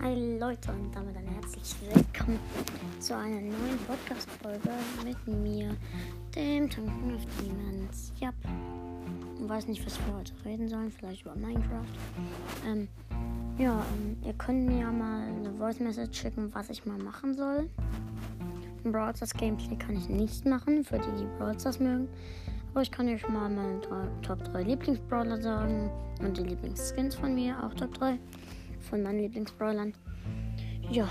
Hi Leute und damit ein herzlich willkommen zu einer neuen Podcast-Folge mit mir, dem Tanken of Demons. Ja, ich weiß nicht, was wir heute reden sollen, vielleicht über Minecraft. Ähm, ja, ähm, ihr könnt mir ja mal eine Voice Message schicken, was ich mal machen soll. Ein Brawl Gameplay kann ich nicht machen, für die, die Brawl mögen. Aber ich kann euch mal meine Top 3 Lieblingsbrawler sagen und die Lieblingsskins von mir, auch Top 3 von meinen Lieblingsbrawlern. Ja,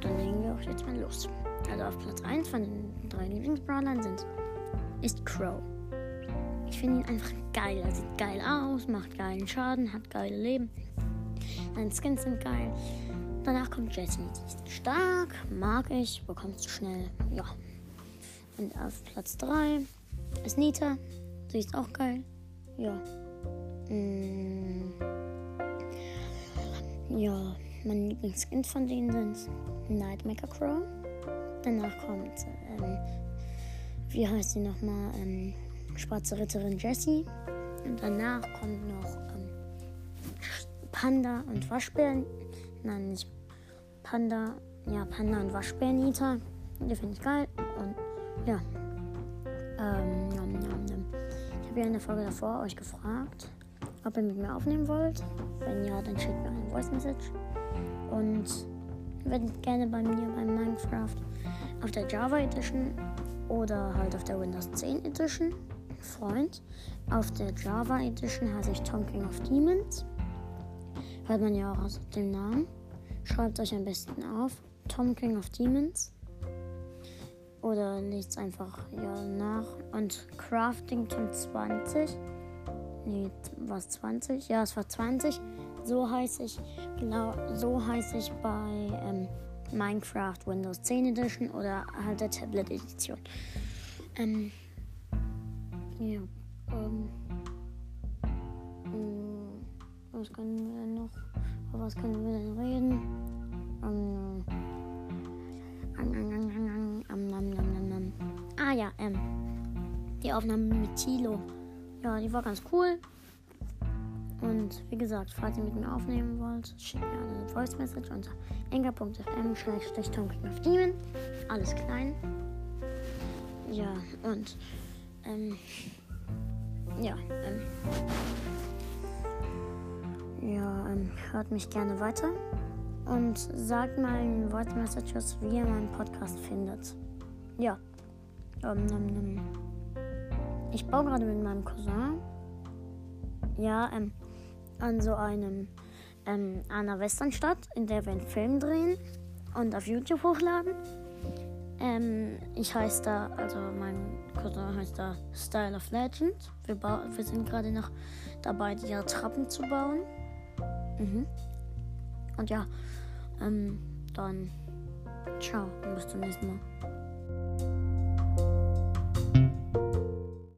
dann legen wir auch jetzt mal los. Also auf Platz 1 von den drei Lieblingsbrawlern sind ist Crow. Ich finde ihn einfach geil. Er sieht geil aus, macht geilen Schaden, hat geile Leben. Seine Skins sind geil. Danach kommt Jessie. Sie ist stark, mag ich, bekommst du schnell. Ja. Und auf Platz 3 ist Nita. Sie ist auch geil. Ja. Mm. Ja, mein Lieblingskind von denen sind Nightmaker Crow. Danach kommt, ähm, wie heißt sie nochmal? Ähm, Schwarze Ritterin Jessie. Und danach kommt noch ähm, Panda und Waschbär. Nein, nicht Panda. Ja, Panda und Waschbär Nita. Die finde ich geil. Und ja. Ähm, nom, nom, nom. Ich habe ja in der Folge davor euch gefragt, ob ihr mit mir aufnehmen wollt. Wenn ja, dann schickt mir eine Voice Message. Und werdet gerne bei mir bei Minecraft auf der Java Edition oder halt auf der Windows 10 Edition. Freund. Auf der Java Edition heiße ich Tom King of Demons. Hört man ja auch aus dem Namen. Schreibt euch am besten auf. Tom King of Demons. Oder lest einfach ja nach. Und Craftington 20. Nee, was 20? Ja, es war 20. So heiße ich, genau, so heiße ich bei ähm, Minecraft Windows 10 Edition oder halt der Tablet Edition. Ähm, ja, ähm, ähm, was können wir denn noch? Über was können wir denn reden? Ähm, ah ja, ähm, die Aufnahme mit Tilo. Ja, die war ganz cool. Und wie gesagt, falls ihr mit mir aufnehmen wollt, schickt mir eine Voice Message unter enker.fm. Alles klein. Ja, und ähm, ja, ähm, ja, ähm, hört mich gerne weiter und sagt mal in Voice Messages, wie ihr meinen Podcast findet. Ja, ähm, ähm, ähm. Ich baue gerade mit meinem Cousin. Ja, ähm, an so einem ähm, einer Westernstadt, in der wir einen Film drehen und auf YouTube hochladen. Ähm, ich heiße da, also mein Cousin heißt da Style of Legend. Wir, wir sind gerade noch dabei, die Trappen zu bauen. Mhm. Und ja, ähm, dann ciao und bis zum nächsten Mal.